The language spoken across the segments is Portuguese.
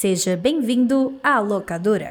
Seja bem-vindo à locadora.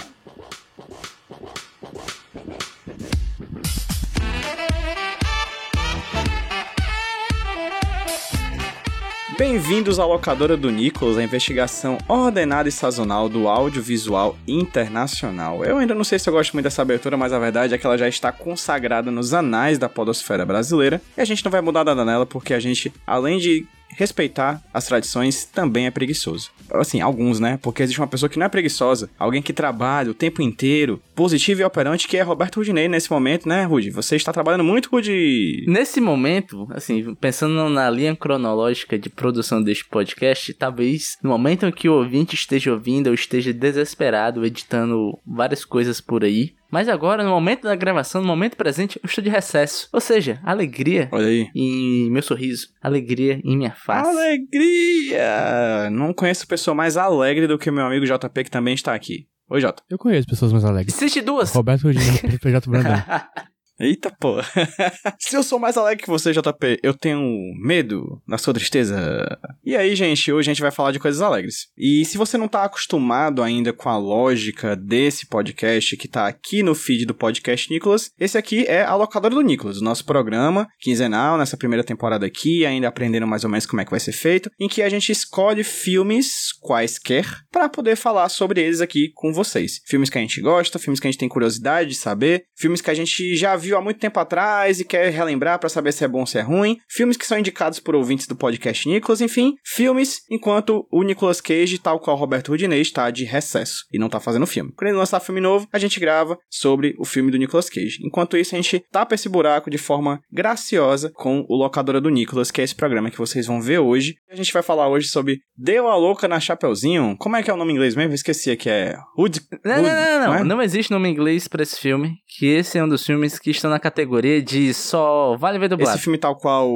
Bem-vindos à locadora do Nicolas, a investigação ordenada e sazonal do audiovisual internacional. Eu ainda não sei se eu gosto muito dessa abertura, mas a verdade é que ela já está consagrada nos anais da podosfera brasileira e a gente não vai mudar nada nela porque a gente, além de respeitar as tradições também é preguiçoso. Assim, alguns, né? Porque existe uma pessoa que não é preguiçosa, alguém que trabalha o tempo inteiro, positivo e operante, que é Roberto Rudinei nesse momento, né, Rudy? Você está trabalhando muito, Rudy? Nesse momento, assim, pensando na linha cronológica de produção deste podcast, talvez no momento em que o ouvinte esteja ouvindo, eu esteja desesperado editando várias coisas por aí, mas agora, no momento da gravação, no momento presente, eu estou de recesso. Ou seja, alegria Olha aí. em meu sorriso, alegria em minha face. Alegria! Não conheço pessoa mais alegre do que meu amigo JP, que também está aqui. Oi, Jota. Eu conheço pessoas mais alegres. Existe duas. Roberto Rodrigues PJ Brandão. Eita, pô. Se eu sou mais alegre que você, JP, eu tenho medo na sua tristeza. E aí, gente, hoje a gente vai falar de coisas alegres. E se você não tá acostumado ainda com a lógica desse podcast que tá aqui no feed do podcast Nicolas, esse aqui é a locadora do Nicolas, o nosso programa quinzenal nessa primeira temporada aqui, ainda aprendendo mais ou menos como é que vai ser feito, em que a gente escolhe filmes quaisquer para poder falar sobre eles aqui com vocês. Filmes que a gente gosta, filmes que a gente tem curiosidade de saber, filmes que a gente já viu há muito tempo atrás e quer relembrar para saber se é bom ou se é ruim, filmes que são indicados por ouvintes do podcast Nicolas, enfim, filmes enquanto o Nicolas Cage, tal qual Roberto Rudinei, está de recesso e não tá fazendo filme. Quando ele lançar filme novo, a gente grava sobre o filme do Nicolas Cage. Enquanto isso, a gente tapa esse buraco de forma graciosa com o Locadora do Nicolas, que é esse programa que vocês vão ver hoje. A gente vai falar hoje sobre Deu a Louca na Chapeuzinho. Como é que é o nome em inglês mesmo? Eu esqueci que é Hood. Não, não, não, não, é? não. existe nome em inglês pra esse filme. Que esse é um dos filmes que estão na categoria de só vale ver dublado. Esse filme tal qual,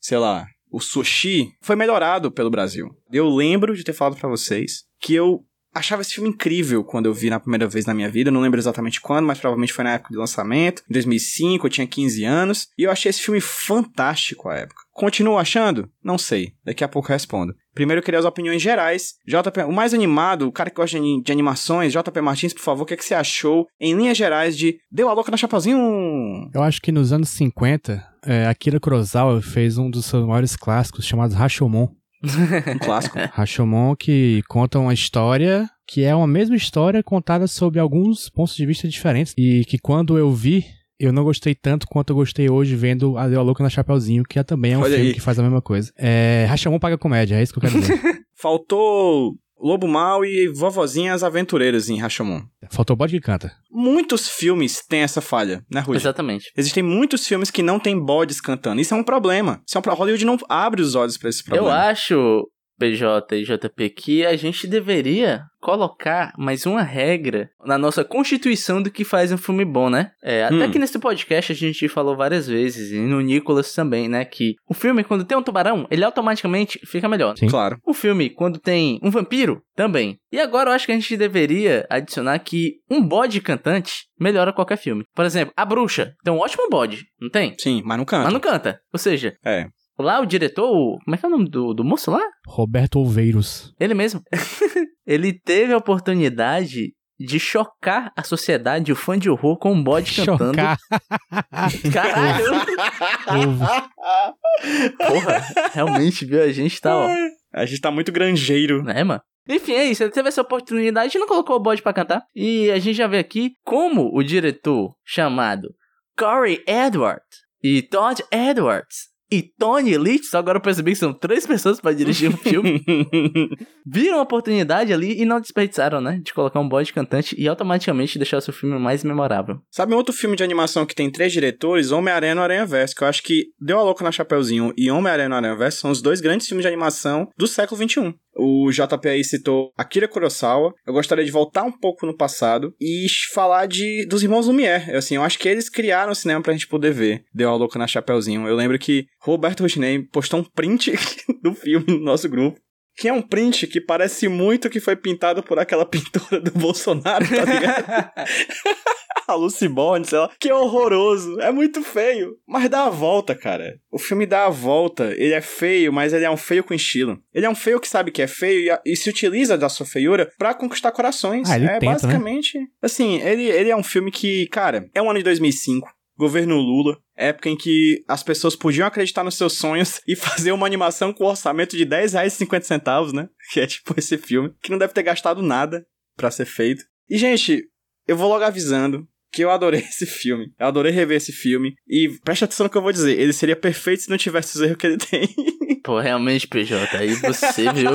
sei lá, o Sushi, foi melhorado pelo Brasil. Eu lembro de ter falado pra vocês que eu achava esse filme incrível quando eu vi na primeira vez na minha vida. Não lembro exatamente quando, mas provavelmente foi na época de lançamento, em 2005, eu tinha 15 anos. E eu achei esse filme fantástico à época. Continuo achando? Não sei. Daqui a pouco respondo. Primeiro eu queria as opiniões gerais. JP, o mais animado, o cara que gosta de, animações, JP Martins, por favor, o que, é que você achou, em linhas gerais, de Deu a Louca na Chapeuzinho? Eu acho que nos anos 50, é, Akira Kurosawa fez um dos seus maiores clássicos, chamado Rashomon. Um clássico. Rashomon que conta uma história que é uma mesma história contada sob alguns pontos de vista diferentes e que quando eu vi, eu não gostei tanto quanto eu gostei hoje vendo A Deu a Louca na Chapeuzinho, que é também é um Olha filme aí. que faz a mesma coisa. É, Rashomon paga comédia, é isso que eu quero dizer. Faltou Lobo Mal e Vovozinhas Aventureiras em Rashomon. Faltou o bode que canta. Muitos filmes têm essa falha, né, Rudy? Exatamente. Existem muitos filmes que não tem bodes cantando. Isso é um problema. Isso é um pro... Hollywood não abre os olhos pra esse Eu problema. acho, PJ e JP, que a gente deveria colocar mais uma regra na nossa constituição do que faz um filme bom, né? É, até Hum. que nesse podcast a gente falou várias vezes, e no Nicolas também, né? Que o filme, quando tem um tubarão, ele automaticamente fica melhor. Sim. Claro. O filme, quando tem um vampiro, também. E agora eu acho que a gente deveria adicionar que um bode cantante melhora qualquer filme. Por exemplo, A Bruxa tem um ótimo bode, não tem? Sim, mas não canta. Mas não canta. Ou seja, É. lá o diretor, o- como é que é o nome do, do moço lá? Roberto Olveiros. Ele mesmo. ele teve a oportunidade de chocar a sociedade, o fã de horror, com um bode cantando. Chocar. Caralho! Porra, realmente, viu? A gente tá, ó. A gente tá muito granjeiro. Né, mano? Enfim, é isso. Ele teve essa oportunidade e não colocou o bode pra cantar. E a gente já vê aqui como o diretor chamado Corey Edwards e Todd Edwards e Tony Leach, só agora eu percebi que são três pessoas pra dirigir um filme, viram a oportunidade ali e não desperdiçaram, né? De colocar um bode cantante e automaticamente deixar o seu filme mais memorável. Sabe um outro filme de animação que tem três diretores? Homem-Aranha no Aranha Verso, que eu acho que Deu a Louca na Chapeuzinho e Homem-Aranha no Aranha Verso são os dois grandes filmes de animação do século XXI. O JP aí citou Akira Kurosawa. Eu gostaria de voltar um pouco no passado e falar de dos irmãos Lumière. Assim, eu acho que eles criaram o cinema pra gente poder ver Deu a Louca na Chapeuzinho. Eu lembro que Roberto Rochinei postou um print do filme no nosso grupo. Que é um print que parece muito que foi pintado por aquela pintura do Bolsonaro, tá ligado? a Lucy Bond, sei lá, que horroroso, é muito feio, mas dá a volta, cara. O filme dá a volta, ele é feio, mas ele é um feio com estilo. Ele é um feio que sabe que é feio e, e se utiliza da sua feiura para conquistar corações. Ah, ele é tenta, né? basicamente, assim, ele, ele é um filme que, cara, é um ano de 2005, governo Lula, época em que as pessoas podiam acreditar nos seus sonhos e fazer uma animação com orçamento de 10 reais e 50 centavos, né? Que é tipo esse filme, que não deve ter gastado nada pra ser feito. E, gente, eu vou logo avisando que eu adorei esse filme. Eu adorei rever esse filme. E preste atenção no que eu vou dizer. Ele seria perfeito se não tivesse os erros que ele tem. Pô, realmente, PJ, aí você viu.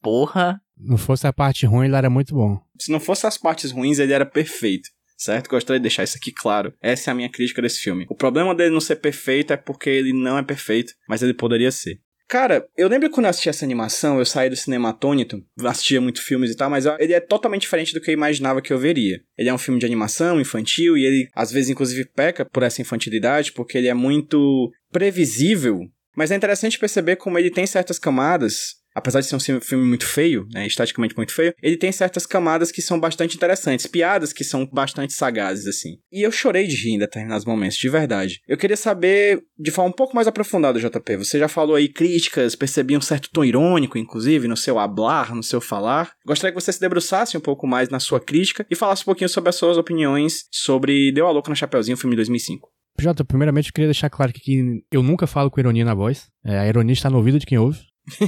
Porra. Não fosse a parte ruim, ele era muito bom. se não fosse as partes ruins, ele era perfeito. Certo? Gostaria de deixar isso aqui claro. Essa é a minha crítica desse filme. O problema dele não ser perfeito é porque ele não é perfeito, mas ele poderia ser. Cara, eu lembro quando eu assisti essa animação, eu saí do cinema atônito, assistia muito filmes e tal, mas ele é totalmente diferente do que eu imaginava que eu veria. Ele é um filme de animação infantil e ele, às vezes, inclusive, peca por essa infantilidade, porque ele é muito previsível. Mas é interessante perceber como ele tem certas camadas apesar de ser um filme muito feio, né, esteticamente muito feio, ele tem certas camadas que são bastante interessantes, piadas que são bastante sagazes, assim. E eu chorei de rir em determinados momentos, de verdade. Eu queria saber, de forma um pouco mais aprofundada, JP, você já falou aí críticas, percebi um certo tom irônico, inclusive, no seu hablar, no seu falar. Gostaria que você se debruçasse um pouco mais na sua crítica e falasse um pouquinho sobre as suas opiniões sobre Deu a Louca no Chapeuzinho, filme de 2005. Jota, primeiramente eu queria deixar claro que eu nunca falo com ironia na voz. É, a ironia está no ouvido de quem ouve.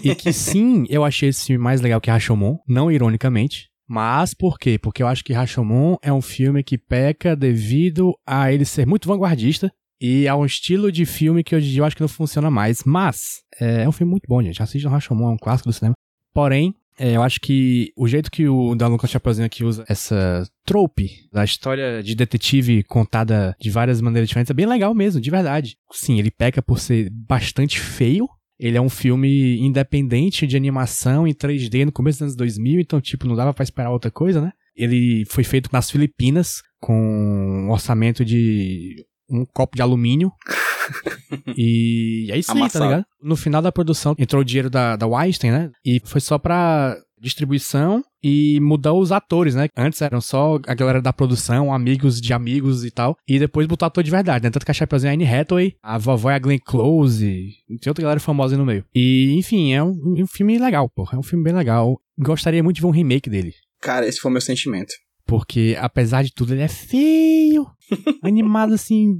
E que sim, eu achei esse filme mais legal que Rashomon, não ironicamente. Mas por quê? Porque eu acho que Rashomon é um filme que peca devido a ele ser muito vanguardista e a um estilo de filme que hoje em dia eu acho que não funciona mais. Mas é, é um filme muito bom, gente. Assistam Rashomon, é um clássico do cinema. Porém, é, eu acho que o jeito que o Lucas Chapeuzinho aqui usa essa trope da história de detetive contada de várias maneiras diferentes é bem legal mesmo, de verdade. Sim, ele peca por ser bastante feio, ele é um filme independente de animação em 3D no começo dos anos 2000, então, tipo, não dava pra esperar outra coisa, né? Ele foi feito nas Filipinas com um orçamento de um copo de alumínio. e é isso aí, tá ligado? No final da produção entrou o dinheiro da, da Weinstein, né? E foi só pra distribuição e mudar os atores, né? Antes eram só a galera da produção, amigos de amigos e tal. E depois botar ator de verdade, né? Tanto que a Chapeuzinho é a Anne Hathaway, a vovó é a Glenn Close, e tem outra galera famosa aí no meio. E, enfim, é um, um filme legal, porra. É um filme bem legal. Gostaria muito de ver um remake dele. Cara, esse foi o meu sentimento. Porque, apesar de tudo, ele é feio. animado assim,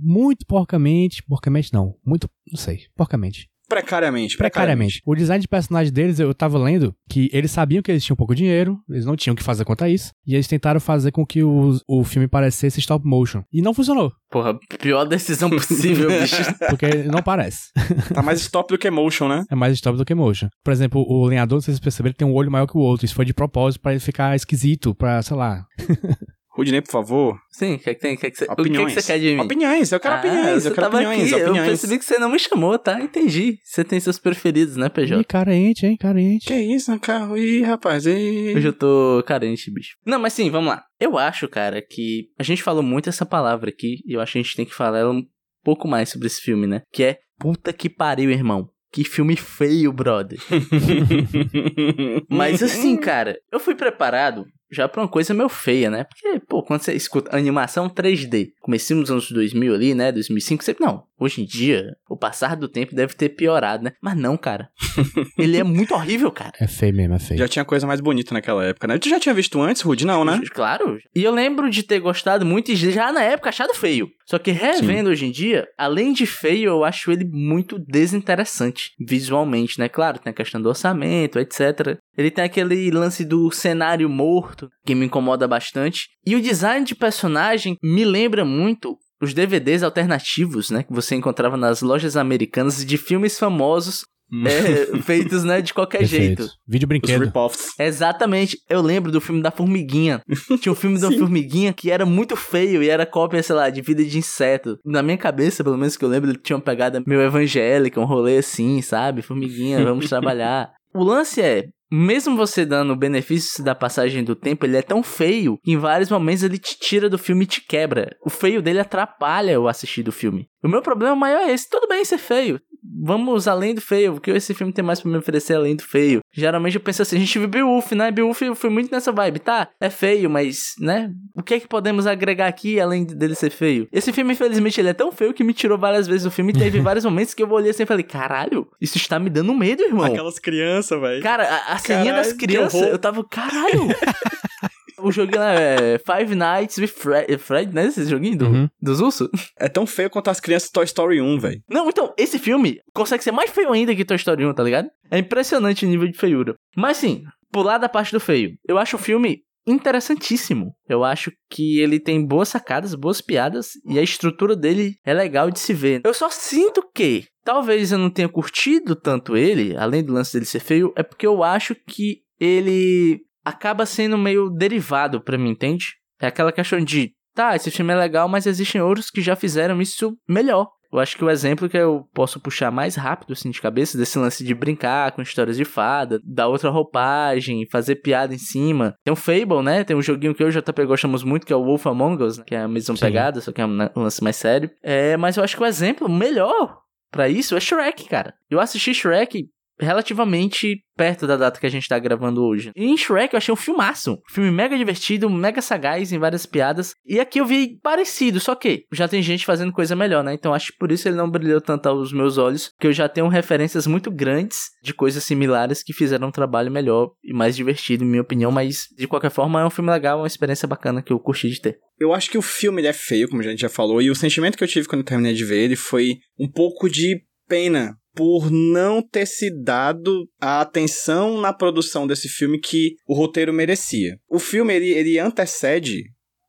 muito porcamente. Porcamente não. Muito, não sei. Porcamente. Precariamente, Precariamente. O design de personagem deles, eu tava lendo que eles sabiam que eles tinham pouco dinheiro, eles não tinham o que fazer quanto a isso, e eles tentaram fazer com que o, o filme parecesse stop motion. E não funcionou, Porra, pior decisão possível, bicho. porque não parece. Tá mais stop do que motion, né? É mais stop do que motion. Por exemplo, o lenhador, não sei se vocês perceberam, tem um olho maior que o outro. Isso foi de propósito pra ele ficar esquisito, pra, sei lá. Rudney, por favor. Sim, o que, que tem? O que, é que você, o que, Opiniões. que você quer de mim? Opiniões, eu quero Ah, opiniões, eu quero tava opiniões, aqui, opiniões. Eu percebi que você não me chamou, tá? Entendi. Você tem seus preferidos, né, Ih, PJ? carente, hein, carente. Que isso, cara? Ih, rapaz, ih. Hoje eu tô carente, bicho. Não, mas sim, vamos lá. Eu acho, cara, que a gente falou muito essa palavra aqui, e eu acho que a gente tem que falar ela um pouco mais sobre esse filme, né? Que é puta que pariu, irmão. Que filme feio, brother. Mas assim, cara, eu fui preparado já pra uma coisa meio feia, né? Porque, pô, quando você escuta animação 3D, comecinho dos anos 2000 ali, né? 2005, você... Não, hoje em dia, o passar do tempo deve ter piorado, né? Mas não, cara. Ele é muito horrível, cara. É feio mesmo, é feio. Já tinha coisa mais bonita naquela época, né? Tu já tinha visto antes, Rude? Não, né? Claro. E eu lembro de ter gostado muito e já na época achado feio. Só que revendo hoje em dia, além de feio, eu acho ele muito desinteressante visualmente, né? Claro, tem a questão do orçamento, etc. Ele tem aquele lance do cenário morto, que me incomoda bastante. E o design de personagem me lembra muito os DVDs alternativos, né? Que você encontrava nas lojas americanas de filmes famosos é, feitos, né? De qualquer Perfeito. jeito. Vídeo Os brinquedo. rip-offs. Exatamente. Eu lembro do filme da Formiguinha. Tinha um filme da. Formiguinha que era muito feio e era cópia, sei lá, de vida de inseto. Na minha cabeça, pelo menos que eu lembro, ele tinha uma pegada meio evangélica, um rolê assim, sabe? Formiguinha, vamos trabalhar. O lance é, mesmo você dando o benefício da passagem do tempo, ele é tão feio que em vários momentos ele te tira do filme e te quebra. O feio dele atrapalha o assistir do filme. O meu problema maior é esse. Tudo bem ser feio. Vamos além do feio. O que esse filme tem mais pra me oferecer além do feio? Geralmente eu penso assim, a gente viu Beowulf, né? Beowulf foi muito nessa vibe. Tá, é feio, mas, né? O que é que podemos agregar aqui além dele ser feio? Esse filme, infelizmente, ele é tão feio que me tirou várias vezes do filme. E teve vários momentos que eu olhei assim e falei, caralho, isso está me dando medo, irmão. Aquelas crianças, velho. Cara, a, a ceninha das crianças, eu tava, caralho. o joguinho lá é Five Nights with Fred, Fred né? Esse joguinho do, Uhum. dos ursos. É tão feio quanto as crianças Toy Story 1, velho. Não, então, esse filme consegue ser mais feio ainda que Toy Story 1, tá ligado? É impressionante o nível de feiura. Mas sim, pular da parte do feio. Eu acho o filme interessantíssimo. Eu acho que ele tem boas sacadas, boas piadas e a estrutura dele é legal de se ver. Eu só sinto que talvez eu não tenha curtido tanto ele, além do lance dele ser feio, é porque eu acho que ele acaba sendo meio derivado pra mim, entende? É aquela questão de, tá, esse filme é legal, mas existem outros que já fizeram isso melhor. Eu acho que o exemplo que eu posso puxar mais rápido, assim, de cabeça, desse lance de brincar com histórias de fada, dar outra roupagem, fazer piada em cima. Tem o Fable, né? Tem um joguinho que eu já JP gostamos muito, que é o Wolf Among Us, né? que é a mesma Sim. pegada, só que é um um lance mais sério. É, mas eu acho que o exemplo melhor pra isso é Shrek, cara. Eu assisti Shrek relativamente perto da data que a gente tá gravando hoje. E em Shrek eu achei um filmaço. Filme mega divertido, mega sagaz em várias piadas. E aqui eu vi parecido, só que já tem gente fazendo coisa melhor, né? Então acho que por isso ele não brilhou tanto aos meus olhos, que eu já tenho referências muito grandes de coisas similares que fizeram um trabalho melhor e mais divertido, em minha opinião. Mas de qualquer forma é um filme legal, uma experiência bacana que eu curti de ter. Eu acho que o filme é feio, como a gente já falou, e o sentimento que eu tive quando eu terminei de ver ele foi um pouco de pena por não ter se dado a atenção na produção desse filme que o roteiro merecia. O filme ele, ele antecede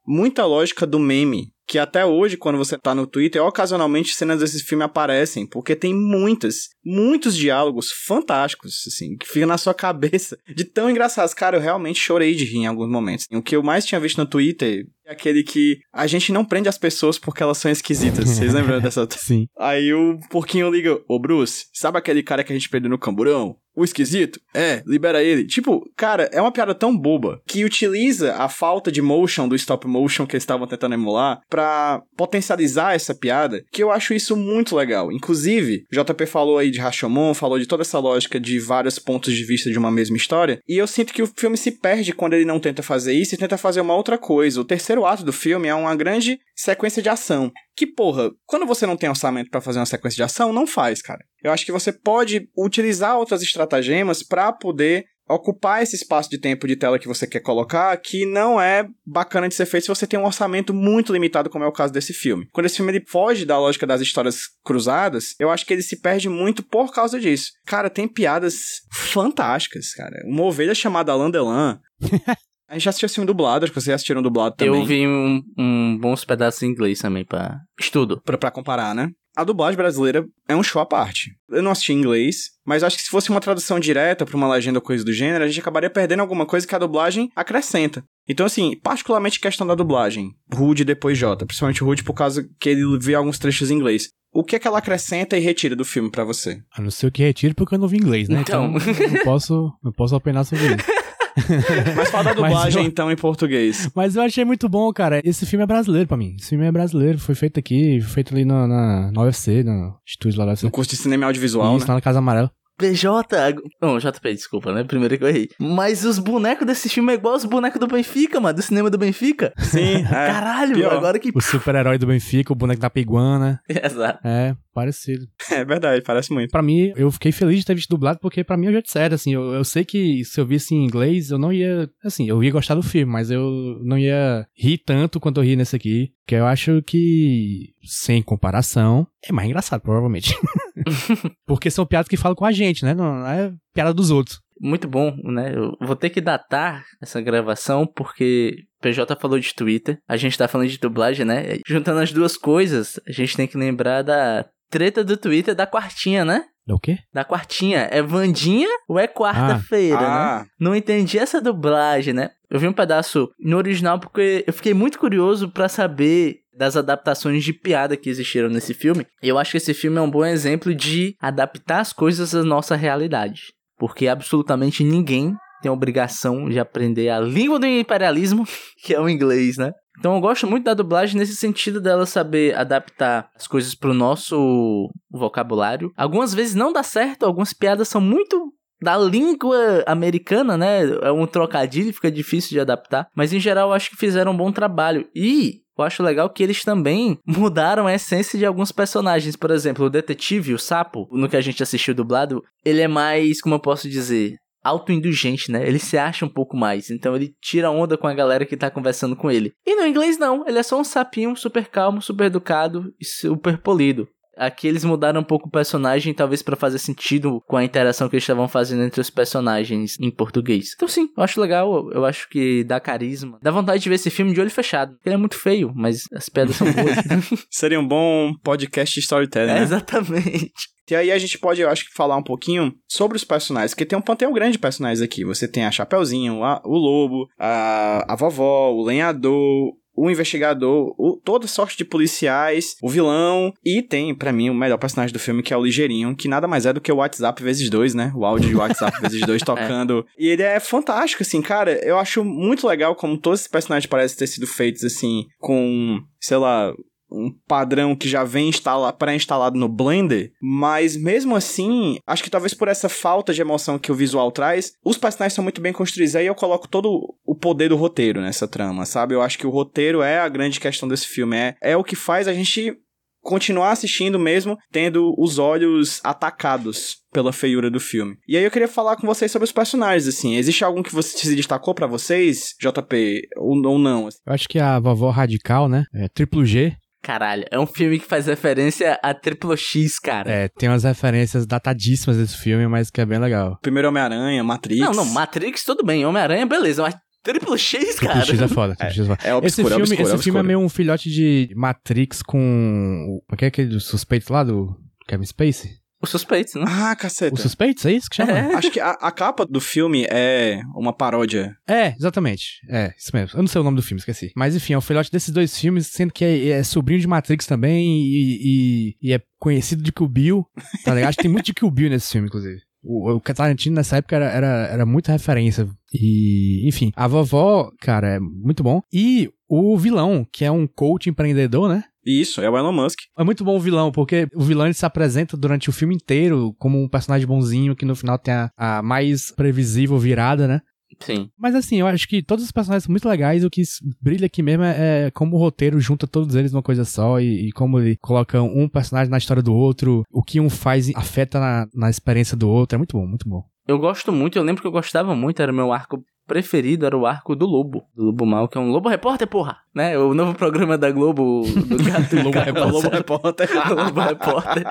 muita lógica do meme. Que até hoje, quando você tá no Twitter, ocasionalmente cenas desse filme aparecem, porque tem muitas, muitos diálogos fantásticos, assim, que ficam na sua cabeça de tão engraçados. Cara, eu realmente chorei de rir em alguns momentos. O que eu mais tinha visto no Twitter é aquele que a gente não prende as pessoas porque elas são esquisitas. Vocês lembram dessa? Sim. Aí o porquinho liga, ô Bruce, sabe aquele cara que a gente prendeu no camburão? O esquisito? É, libera ele. Tipo, cara, é uma piada tão boba que utiliza a falta de motion do stop motion que eles estavam tentando emular pra potencializar essa piada, que eu acho isso muito legal. Inclusive, o JP falou aí de Rashomon, falou de toda essa lógica de vários pontos de vista de uma mesma história, e eu sinto que o filme se perde quando ele não tenta fazer isso e tenta fazer uma outra coisa. O terceiro ato do filme é uma grande sequência de ação. Que, porra, quando você não tem orçamento pra fazer uma sequência de ação, não faz, cara. Eu acho que você pode utilizar outras estratagemas pra poder ocupar esse espaço de tempo de tela que você quer colocar, que não é bacana de ser feito se você tem um orçamento muito limitado, como é o caso desse filme. Quando esse filme ele foge da lógica das histórias cruzadas, eu acho que ele se perde muito por causa disso. Cara, tem piadas fantásticas, cara. Uma ovelha chamada Landelan. A gente já assistiu filme dublado, acho que vocês assistiram dublado também. Eu vi um, um bons pedaços em inglês também pra estudo. Pra, pra comparar, né? A dublagem brasileira é um show à parte. Eu não assisti em inglês, mas acho que se fosse uma tradução direta pra uma legenda ou coisa do gênero, a gente acabaria perdendo alguma coisa que a dublagem acrescenta. Então, assim, particularmente questão da dublagem, Rude depois J, principalmente Rude por causa que ele vê alguns trechos em inglês. O que é que ela acrescenta e retira do filme pra você? A não ser o que retiro porque eu não vi inglês, né? Então. Então, não posso, não posso opinar sobre isso. Mas fala da dublagem, eu- então, em português. Mas eu achei muito bom, cara. Esse filme é brasileiro pra mim. Esse filme é brasileiro. Foi feito aqui, foi feito ali na, na, na UFC, no estúdio lá da UFC. No curso de cinema audiovisual, Isso, né? lá na Casa Amarela. PJ. Não, JP, desculpa, né? Primeiro que eu errei. Mas os bonecos desse filme é igual os bonecos do Benfica, mano, do cinema do Benfica. Sim, é. Caralho, pior. agora que. O super-herói do Benfica, o boneco da Piguana. Exato. É, parecido. É verdade, parece muito. Pra mim, eu fiquei feliz de ter visto dublado, porque pra mim é o jeito certo, assim, eu, eu sei que se eu visse em inglês, eu não ia, assim, eu ia gostar do filme, mas eu não ia rir tanto quanto eu ri nesse aqui, que eu acho que, sem comparação, é mais engraçado, provavelmente. porque são piadas que falam com a gente, né, não é piada dos outros. Muito bom, né? Eu vou ter que datar essa gravação porque PJ falou de Twitter, a gente tá falando de dublagem, né? Juntando as duas coisas, a gente tem que lembrar da treta do Twitter da quartinha, né? É o quê? Da quartinha. É Vandinha ou é quarta-feira, né? Ah, Não entendi essa dublagem, né? Eu vi um pedaço no original porque eu fiquei muito curioso pra saber das adaptações de piada que existiram nesse filme. Eu acho que esse filme é um bom exemplo de adaptar as coisas à nossa realidade. porque absolutamente ninguém tem a obrigação de aprender a língua do imperialismo, que é o inglês, né? Então eu gosto muito da dublagem nesse sentido dela saber adaptar as coisas pro nosso vocabulário. Algumas vezes não dá certo, algumas piadas são muito da língua americana, né? É um trocadilho, fica difícil de adaptar. Mas em geral eu acho que fizeram um bom trabalho. E eu acho legal que eles também mudaram a essência de alguns personagens. Por exemplo, o detetive, o sapo, no que a gente assistiu dublado, ele é mais, como eu posso dizer, autoindulgente, né? Ele se acha um pouco mais, então ele tira onda com a galera que tá conversando com ele. E no inglês não, ele é só um sapinho super calmo, super educado e super polido. Aqui eles mudaram um pouco o personagem, talvez para fazer sentido com a interação que eles estavam fazendo entre os personagens em português. Então sim, eu acho legal, eu acho que dá carisma. Dá vontade de ver esse filme de olho fechado. Ele é muito feio, mas as pedras são boas. Seria um bom podcast storytelling, é, né? exatamente. E aí a gente pode, eu acho que, falar um pouquinho sobre os personagens, porque tem um panteão grande de personagens aqui. Você tem a Chapeuzinho, a, o Lobo, a, a vovó, o lenhador, o investigador, o, toda sorte de policiais, o vilão, e tem, para mim, o melhor personagem do filme, que é o Ligeirinho, que nada mais é do que o WhatsApp vezes dois, né? O áudio de WhatsApp vezes dois tocando. E ele é fantástico, assim, cara. Eu acho muito legal como todos esses personagens parecem ter sido feitos, assim, com, sei lá, um padrão que já vem instala, pré-instalado no Blender, mas mesmo assim, acho que talvez por essa falta de emoção que o visual traz, os personagens são muito bem construídos. Aí eu coloco todo o poder do roteiro nessa trama, sabe? Eu acho que o roteiro é a grande questão desse filme, é, é o que faz a gente continuar assistindo mesmo tendo os olhos atacados pela feiura do filme. E aí eu queria falar com vocês sobre os personagens, assim. Existe algum que você se destacou para vocês, JP, ou, ou não? Eu acho que a vovó radical, né? É triplo G. Caralho, é um filme que faz referência a Triplo X, cara. É, tem umas referências datadíssimas desse filme, mas que é bem legal. Primeiro Homem-Aranha, Matrix. Não, não, Matrix tudo bem, Homem-Aranha, beleza, mas Triplo X, cara. Triplo X é foda. Triplo X é foda. É obscuro, esse filme, é obscuro, esse é obscuro. filme é meio um filhote de Matrix com. O que é aquele do suspeito lá do Kevin Spacey? Os suspeitos, né? Ah, caceta. Os suspeitos, é isso que chama? É. Acho que a, a capa do filme é uma paródia. É, exatamente. É, isso mesmo. Eu não sei o nome do filme, esqueci. Mas enfim, é o filhote desses dois filmes, sendo que é, é sobrinho de Matrix também e, e- e é conhecido de Kill Bill, tá ligado? Acho que tem muito de Kill Bill nesse filme, inclusive. O, o Tarantino nessa época era, era, era muita referência. E, enfim, a vovó, cara, é muito bom. E o vilão, que é um coach empreendedor, né? Isso, é o Elon Musk. É muito bom o vilão, porque o vilão ele se apresenta durante o filme inteiro como um personagem bonzinho que no final tem a, a mais previsível virada, né? Sim. Mas assim, eu acho que todos os personagens são muito legais. O que brilha aqui mesmo é, é como o roteiro junta todos eles numa coisa só e, e como ele coloca um personagem na história do outro, o que um faz afeta na, na experiência do outro. É muito bom, muito bom. Eu gosto muito, eu lembro que eu gostava muito, era o meu arco preferido, era o arco do Lobo. Do Lobo Mal, que é um Lobo Repórter, porra! Né? O novo programa da Globo, do gato Lobo Gato- Repórter. Lobo Repórter. Lobo Repórter.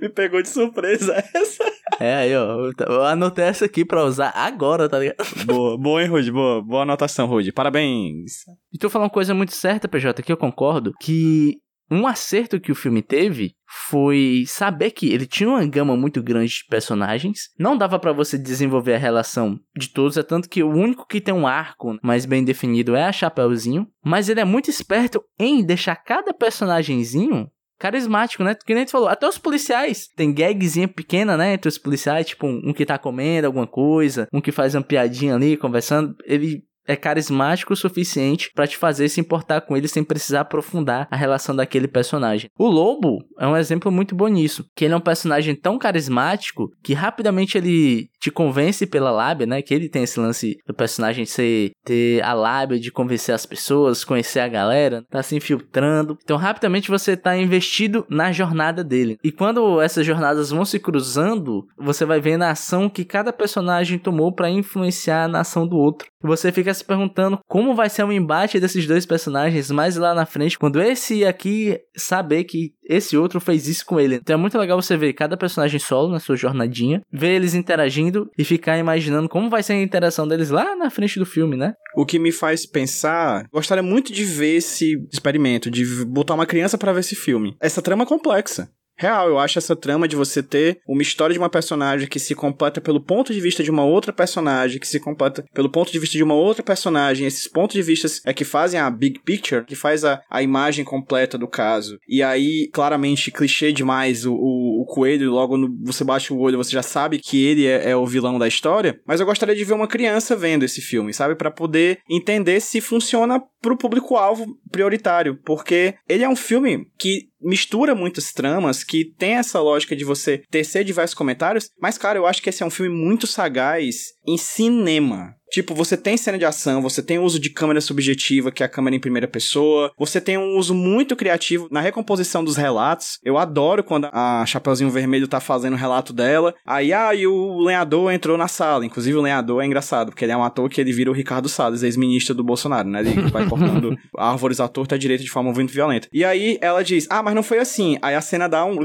Me pegou de surpresa essa. É, aí, ó. eu- Eu anotei essa aqui pra usar agora, tá ligado? Boa, boa, hein, Rude? Boa, boa anotação, Rude. Parabéns. E tu falou uma coisa muito certa, PJ, que eu concordo, que um acerto que o filme teve foi saber que ele tinha uma gama muito grande de personagens. Não dava pra você desenvolver a relação de todos, é tanto que o único que tem um arco mais bem definido é a Chapeuzinho, mas ele é muito esperto em deixar cada personagemzinho carismático, né? Que nem tu falou, até os policiais. Tem gagzinha pequena, né? Entre os policiais, tipo um, um que tá comendo alguma coisa, um que faz uma piadinha ali, conversando. Ele é carismático o suficiente pra te fazer se importar com ele sem precisar aprofundar a relação daquele personagem. O Lobo é um exemplo muito bom nisso, que ele é um personagem tão carismático que rapidamente ele te convence pela lábia, né? Que ele tem esse lance do personagem ser ter a lábia de convencer as pessoas, conhecer a galera, tá se infiltrando. Então rapidamente você tá investido na jornada dele. E quando essas jornadas vão se cruzando, você vai vendo a ação que cada personagem tomou pra influenciar na ação do outro. E você fica se perguntando como vai ser o embate desses dois personagens mais lá na frente, quando esse aqui saber que esse outro fez isso com ele. Então é muito legal você ver cada personagem solo na sua jornadinha, ver eles interagindo e ficar imaginando como vai ser a interação deles lá na frente do filme, né? O que me faz pensar, gostaria muito de ver esse experimento, de botar uma criança pra ver esse filme. Essa trama é complexa. Real, eu acho essa trama de você ter uma história de uma personagem que se completa pelo ponto de vista de uma outra personagem, que se completa pelo ponto de vista de uma outra personagem. Esses pontos de vista é que fazem a big picture, que faz a, a imagem completa do caso. E aí, claramente, clichê demais o, o, o coelho, logo no, você bate o olho, você já sabe que ele é, é, o vilão da história. Mas eu gostaria de ver uma criança vendo esse filme, sabe? para poder entender se funciona pro público-alvo prioritário. Porque ele é um filme que mistura muitas tramas, que tem essa lógica de você tecer diversos comentários, mas, cara, eu acho que esse é um filme muito sagaz em cinema. Tipo, você tem cena de ação, você tem uso de câmera subjetiva, que é a câmera em primeira pessoa, você tem um uso muito criativo na recomposição dos relatos. Eu adoro quando a Chapeuzinho Vermelho tá fazendo o relato dela. Aí, ah, e o lenhador entrou na sala. Inclusive, o lenhador é engraçado, porque ele é um ator que ele vira o Ricardo Salles, ex-ministro do Bolsonaro, né? Ele vai cortando árvores à torta à direita de forma muito violenta. E aí, ela diz, ah, mas não foi assim. Aí a cena dá um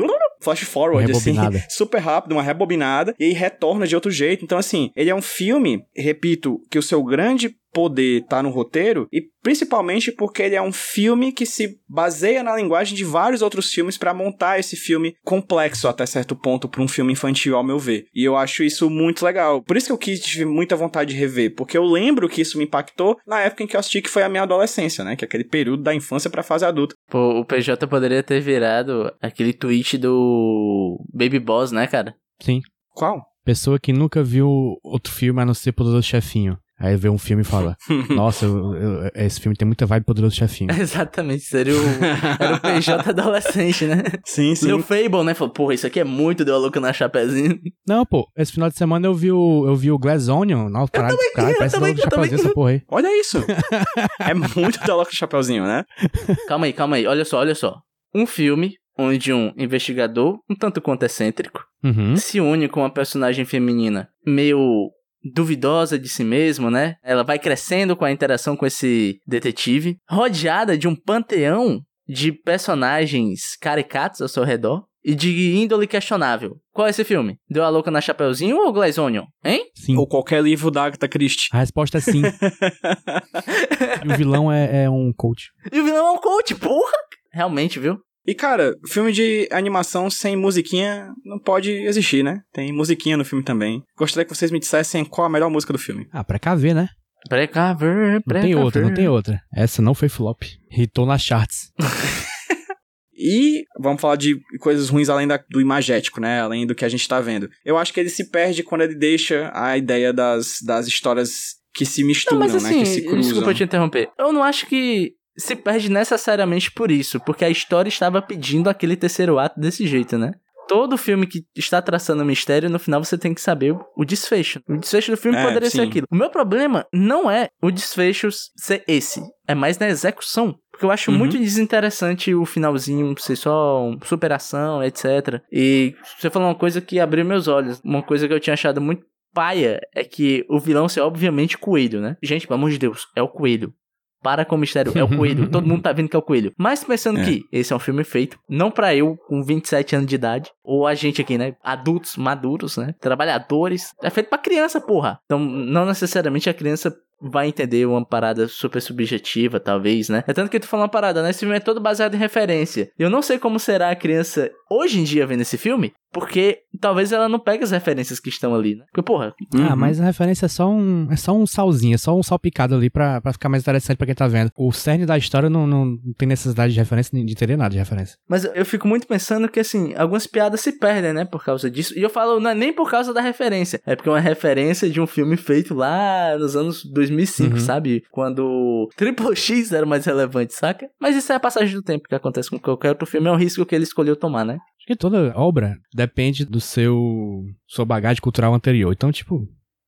flash forward, assim, super rápido, uma rebobinada, e aí retorna de outro jeito. Então, assim, ele é um filme, repito, que o seu grande poder tá no roteiro e principalmente porque ele é um filme que se baseia na linguagem de vários outros filmes para montar esse filme complexo até certo ponto para um filme infantil ao meu ver. E eu acho isso muito legal. Por isso que eu quis tive muita vontade de rever, porque eu lembro que isso me impactou na época em que eu assisti que foi a minha adolescência, né, que é aquele período da infância para fase adulta. Pô, o PJ poderia ter virado aquele tweet do Baby Boss, né, cara? Sim. Qual? Pessoa que nunca viu outro filme a não ser Poderoso Chefinho. Aí vê um filme e fala: Nossa, eu, eu, esse filme tem muita vibe poderoso chefinho. Exatamente, seria o, era o PJ adolescente, né? Sim, sim. o Fable, né? Falou, porra, isso aqui é muito deu a louca na chapezinho. Não, pô, esse final de semana eu vi o, eu vi o Glass Onion. Não, caralho, também, eu parece também, do Chapeuzinho essa porra aí. Olha isso. é muito da louca Chapeuzinho, né? Calma aí, calma aí. Olha só, olha só. Um filme onde um investigador, um tanto quanto excêntrico, Uhum. se une com uma personagem feminina meio duvidosa de si mesmo, né? Ela vai crescendo com a interação com esse detetive, rodeada de um panteão de personagens caricatos ao seu redor e de índole questionável. Qual é esse filme? Deu a louca na Chapeuzinho ou Glass Onion? Hein? Sim. Ou qualquer livro da Agatha Christie. A resposta é sim. e o vilão é, é um coach. E o vilão é um coach, porra! Realmente, viu? E, cara, filme de animação sem musiquinha não pode existir, né? Tem musiquinha no filme também. Gostaria que vocês me dissessem qual a melhor música do filme. Ah, pra cá ver, né? Precaver, Não precaver. tem outra, não tem outra. Essa não foi flop. Hitou nas charts. E vamos falar de coisas ruins além da- do imagético, né? Além do que a gente tá vendo. Eu acho que ele se perde quando ele deixa a ideia das, das histórias que se misturam, Não, mas assim, né? Que se cruzam. desculpa te interromper. Eu não acho que se perde necessariamente por isso, porque a história estava pedindo aquele terceiro ato desse jeito, né? Todo filme que está traçando mistério, no final você tem que saber o desfecho. O desfecho do filme É, poderia ser sim. aquilo. O meu problema não é o desfecho ser esse, é mais na execução. Porque eu acho Uhum. muito desinteressante o finalzinho ser só um superação, etc. E você falou uma coisa que abriu meus olhos. Uma coisa que eu tinha achado muito paia é que o vilão ser obviamente coelho, né? Gente, pelo amor de Deus, é o coelho. Para com o mistério, é o coelho. Todo mundo tá vendo que é o coelho. Mas pensando É. que esse é um filme feito, não pra eu com 27 anos de idade, ou a gente aqui, né? Adultos, maduros, né? Trabalhadores. É feito pra criança, porra. Então, não necessariamente a criança vai entender uma parada super subjetiva, talvez, né? É tanto que tu falou uma parada, né? Esse filme é todo baseado em referência. Eu não sei como será a criança hoje em dia vendo esse filme, porque talvez ela não pegue as referências que estão ali, né? Porque, porra, Uhum. Ah, mas a referência é só um, é só um salzinho, é só um sal picado ali pra, pra ficar mais interessante pra quem tá vendo. O cerne da história não, não, tem necessidade de referência, nem de entender nada de referência. Mas eu fico muito pensando que, assim, algumas piadas se perdem, né, por causa disso. E eu falo, não é nem por causa da referência. É porque é uma referência de um filme feito lá nos anos 2005, Uhum. sabe? Quando Triple X era mais relevante, saca? Mas isso é a passagem do tempo que acontece com qualquer outro filme. É um risco que ele escolheu tomar, né? Acho que toda obra depende do seu sua bagagem cultural anterior. Então, tipo,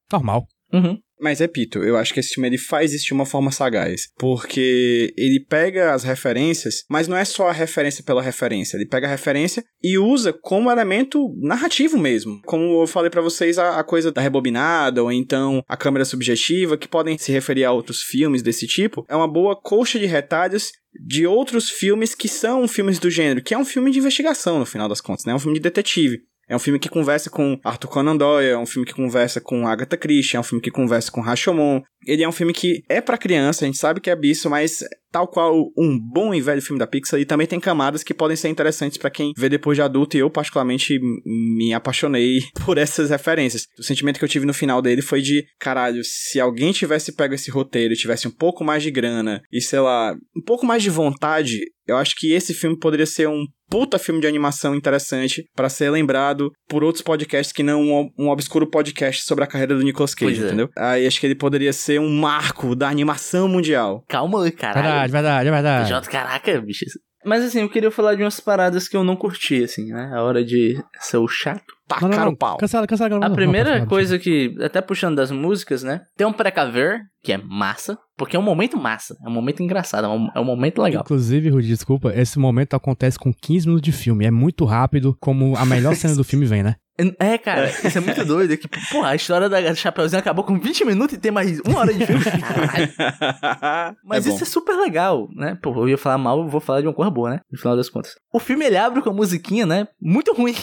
normal. Uhum. Mas repito, eu acho que esse filme ele faz isso de uma forma sagaz. Porque ele pega as referências, mas não é só a referência pela referência. Ele pega a referência e usa como elemento narrativo mesmo. Como eu falei pra vocês, a, a coisa da rebobinada, ou então a câmera subjetiva, que podem se referir a outros filmes desse tipo, é uma boa coxa de retalhos de outros filmes que são filmes do gênero, que é um filme de investigação, no final das contas, né? É um filme de detetive. É um filme que conversa com Arthur Conan Doyle, é um filme que conversa com Agatha Christie, é um filme que conversa com Rashomon. Ele é um filme que é para criança, a gente sabe que é abismo, mas tal qual um bom e velho filme da Pixar, ele também tem camadas que podem ser interessantes para quem vê depois de adulto, e eu particularmente me apaixonei por essas referências. O sentimento que eu tive no final dele foi de, caralho, se alguém tivesse pego esse roteiro e tivesse um pouco mais de grana e, sei lá, um pouco mais de vontade, eu acho que esse filme poderia ser um puta filme de animação interessante para ser lembrado por outros podcasts que não um, um, obscuro podcast sobre a carreira do Nicolas Cage, é. entendeu? Aí acho que ele poderia ser um marco da animação mundial. Calma aí, caralho. Verdade, verdade, é verdade. Jota, caraca, bicho. Mas assim, eu queria falar de umas paradas que eu não curti, assim, né? A hora de ser o chato. Tacar Não, não, o não. pau. Cancela, cancela. não, A primeira coisa que, até puxando das músicas, né? Tem um precaver, que é massa, porque é um momento massa, é um momento engraçado, é um, é um momento legal. Inclusive, Rudi, desculpa, esse momento acontece com 15 minutos de filme. É muito rápido, como a melhor cena do filme vem, né? É, cara, isso é muito doido. Que, pô, a história da Chapeuzinho acabou com 20 minutos e tem mais uma hora de filme. Caralho. Mas É isso é super legal, né? Pô, eu ia falar mal, eu vou falar de uma coisa boa, né? No final das contas. O filme ele abre com a musiquinha, né? Muito ruim.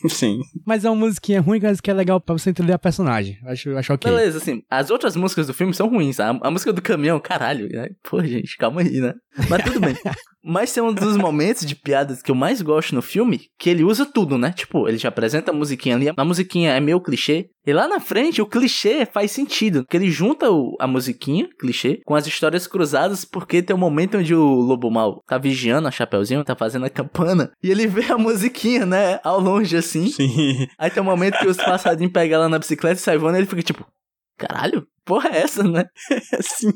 Sim. Mas é uma musiquinha ruim, mas que é legal pra você entender a personagem. Acho, acho ok. Beleza, assim, as outras músicas do filme são ruins. A, a música do caminhão, caralho, né? Pô, gente, calma aí, né? Mas tudo bem. Mas tem um dos momentos de piadas que eu mais gosto no filme, que ele usa tudo, né? Tipo, ele já apresenta a musiquinha ali, a musiquinha é meio clichê, e lá na frente o clichê faz sentido, porque ele junta o- a musiquinha, clichê, com as histórias cruzadas, porque tem um momento onde o Lobo Mal tá vigiando a Chapeuzinho, tá fazendo a campana, e ele vê a musiquinha, né, ao longe assim, Sim. Aí tem um momento que os passarinhos pegam ela na bicicleta e sai voando e ele fica tipo, caralho, porra é essa, né? Sim.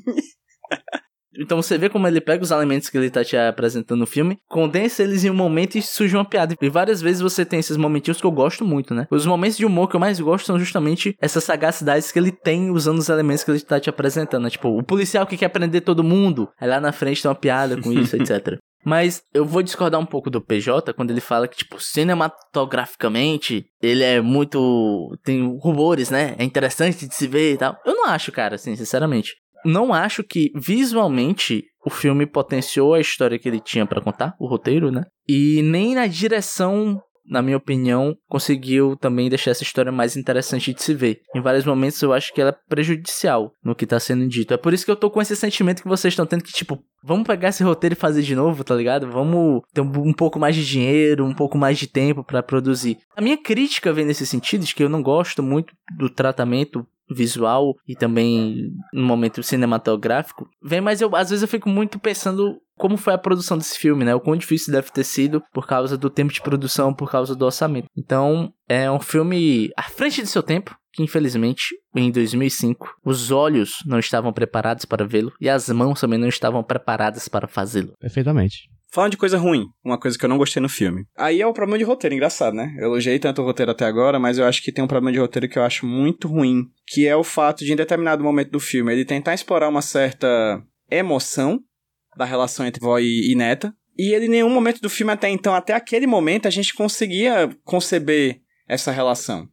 Então você vê como ele pega os elementos que ele tá te apresentando no filme, condensa eles em um momento e surge uma piada. E várias vezes você tem esses momentinhos que eu gosto muito, né? Os momentos de humor que eu mais gosto são justamente essas sagacidades que ele tem usando os elementos que ele tá te apresentando. Né? Tipo, o policial que quer prender todo mundo, aí lá na frente tem uma piada com isso, etc. Mas eu vou discordar um pouco do PJ quando ele fala que, tipo, cinematograficamente ele é muito. tem rumores, né? É interessante de se ver e tal. Eu não acho, cara, assim, sinceramente. Não acho que visualmente o filme potenciou a história que ele tinha pra contar, o roteiro, né? E nem na direção, na minha opinião, conseguiu também deixar essa história mais interessante de se ver. Em vários momentos eu acho que ela é prejudicial no que tá sendo dito. É por isso que eu tô com esse sentimento que vocês estão tendo que, tipo, vamos pegar esse roteiro e fazer de novo, tá ligado? Vamos ter um, pouco mais de dinheiro, um pouco mais de tempo pra produzir. A minha crítica vem nesse sentido de que eu não gosto muito do tratamento visual e também no momento cinematográfico, vem, mas eu às vezes eu fico muito pensando como foi a produção desse filme, né? O quão difícil deve ter sido por causa do tempo de produção, por causa do orçamento. Então, é um filme à frente de seu tempo, que infelizmente, em 2005, os olhos não estavam preparados para vê-lo e as mãos também não estavam preparadas para fazê-lo. Perfeitamente. Falando de coisa ruim, uma coisa que eu não gostei no filme. Aí é o problema de roteiro, engraçado, né? Eu elogiei tanto o roteiro até agora, mas eu acho que tem um problema de roteiro que eu acho muito ruim, que é o fato de, em determinado momento do filme, ele tentar explorar uma certa emoção da relação entre vó e, e neta. E ele, em nenhum momento do filme até então, até aquele momento, a gente conseguia conceber essa relação.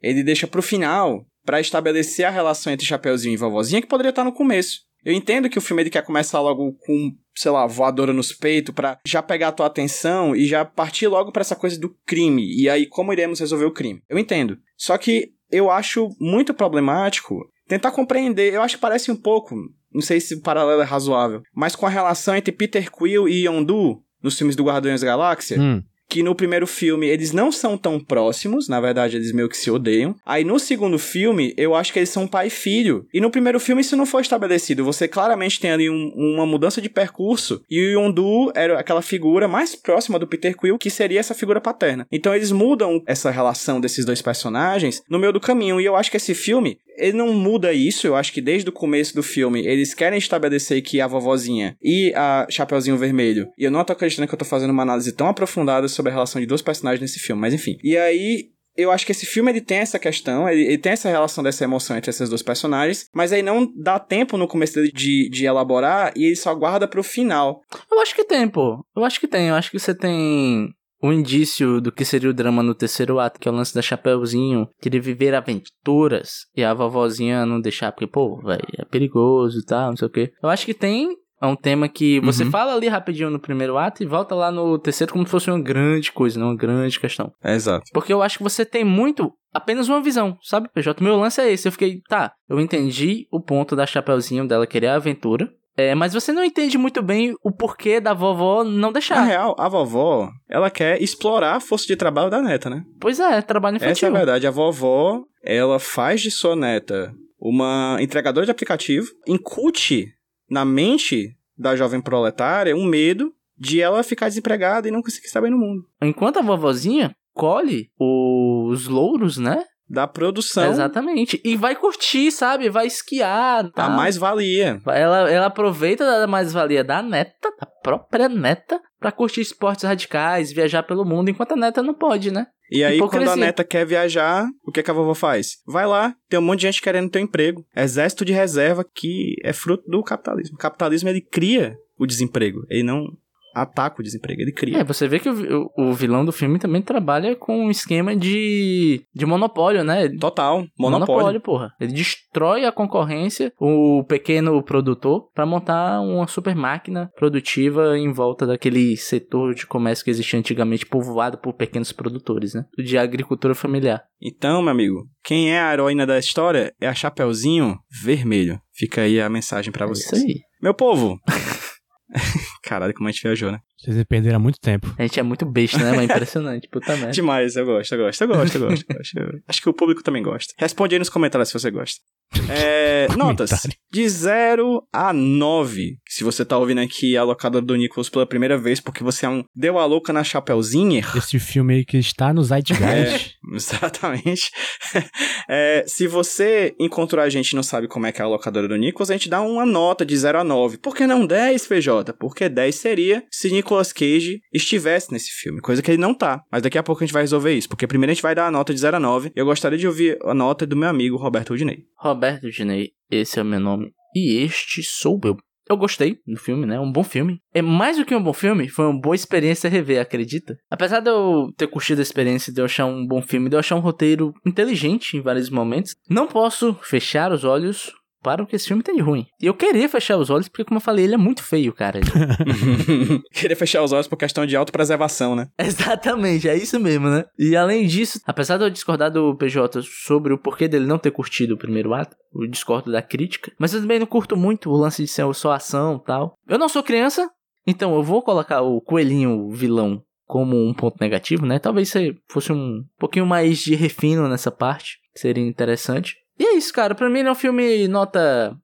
Ele deixa pro final pra estabelecer a relação entre Chapeuzinho e vovozinha, que poderia estar no começo. Eu entendo que o filme ele quer começar logo com, sei lá, voadora nos peitos pra já pegar a tua atenção e já partir logo pra essa coisa do crime. E aí, como iremos resolver o crime? Eu entendo. Só que eu acho muito problemático tentar compreender. Eu acho que parece um pouco, não sei se o paralelo é razoável, mas com a relação entre Peter Quill e Yondu nos filmes do Guardiões da Galáxia Hum. Que no primeiro filme eles não são tão próximos, na verdade eles meio que se odeiam. Aí no segundo filme, eu acho que eles são pai e filho. E no primeiro filme isso não foi estabelecido. Você claramente tem ali um- uma mudança de percurso. E o Yondu era aquela figura mais próxima do Peter Quill, que seria essa figura paterna. Então eles mudam essa relação desses dois personagens no meio do caminho. E eu acho que esse filme, ele não muda isso. Eu acho que desde o começo do filme eles querem estabelecer que a vovozinha e a Chapeuzinho Vermelho. E eu não tô acreditando que eu tô fazendo uma análise tão aprofundada sobre a relação de dois personagens nesse filme, mas enfim. E aí. Eu acho que esse filme ele tem essa questão, ele, ele tem essa relação dessa emoção entre esses dois personagens, mas aí não dá tempo no começo dele de, de elaborar e ele só guarda pro final. Eu acho que tem, pô. Eu acho que tem. Eu acho que você tem o indício do que seria o drama no terceiro ato, que é o lance da Chapeuzinho, querer viver aventuras e a vovozinha não deixar, porque, pô, velho, é perigoso e tal, não sei o quê. Eu acho que tem É um tema que você Uhum. fala ali rapidinho no primeiro ato e volta lá no terceiro como se fosse uma grande coisa, né? Uma grande questão. É, exato. Porque eu acho que você tem muito apenas uma visão, sabe, PJ? Meu lance é esse. Eu fiquei, tá, eu entendi o ponto da Chapeuzinho dela querer a aventura. É, mas você não entende muito bem o porquê da vovó não Na deixar. real, a vovó, ela quer explorar a força de trabalho da neta, né? Pois é, trabalho Essa é infantil. a verdade. A vovó, ela faz de sua neta uma entregadora de aplicativo, incute na mente da jovem proletária um medo de ela ficar desempregada e não conseguir estar bem no mundo. Enquanto a vovozinha colhe os louros, né? Da produção, Exatamente. E vai curtir, sabe? Vai esquiar. a Tá? mais-valia. Ela, ela aproveita da mais-valia da neta, da própria neta, pra curtir esportes radicais, viajar pelo mundo, enquanto a neta não pode, né? E aí, Hipocrisia. quando a neta quer viajar, o que, que a vovó faz? Vai lá, tem um monte de gente querendo teu emprego. Exército de reserva que é fruto do capitalismo. O capitalismo, ele cria o desemprego. Ele não ataca o desemprego, ele cria. É, você vê que o, o, o vilão do filme também trabalha com um esquema de, de monopólio, né? Total, monopólio. porra. Ele destrói a concorrência, o pequeno produtor, pra montar uma super máquina produtiva em volta daquele setor de comércio que existia antigamente, povoado por pequenos produtores, né? De agricultura familiar. Então, meu amigo, quem é a heroína da história é a Chapeuzinho Vermelho. Fica aí a mensagem pra É vocês. isso aí. Meu povo! Caralho, como a gente viajou, né? Vocês perderam muito tempo. A gente é muito besta, né? Mas impressionante, puta merda. Demais, eu gosto, eu gosto, eu gosto, eu gosto. eu gosto. Eu- Acho que o público também gosta. Responde aí nos comentários se você gosta. É, notas. De 0 a 9. Se você tá ouvindo aqui a locadora do Nicolas pela primeira vez, porque você é um deu a louca na Chapeuzinho. Esse filme aí que está no Zeitgeist. Exatamente. É, se você encontrou a gente e não sabe como é que é a locadora do Nicolas, a gente dá uma nota de 0 a 9. Por que não 10, PJ? Porque 10 seria se Nicolas Cage estivesse nesse filme, coisa que ele não tá. Mas daqui a pouco a gente vai resolver isso, porque primeiro a gente vai dar a nota de 0 a 9. Eu gostaria de ouvir a nota do meu amigo Roberto Udinei. Roberto Dinei, esse é o meu nome. E este sou eu. Eu gostei do filme, né? Um bom filme. É mais do que um bom filme, foi uma boa experiência rever, acredita? Apesar de eu ter curtido a experiência de eu achar um bom filme, de eu achar um roteiro inteligente em vários momentos, não posso fechar os olhos para o que esse filme tem de ruim. E eu queria fechar os olhos porque, como eu falei, ele é muito feio, cara. Queria fechar os olhos por questão de autopreservação, né? Exatamente, é isso mesmo, né? E além disso, apesar de eu discordar do PJ sobre o porquê dele não ter curtido o primeiro ato, eu discordo da crítica, mas eu também não curto muito o lance de ser só ação e tal. Eu não sou criança, então eu vou colocar o coelhinho vilão como um ponto negativo, né? Talvez se fosse um pouquinho mais de refino nessa parte, seria interessante. E é isso, cara. Pra mim ele é um filme nota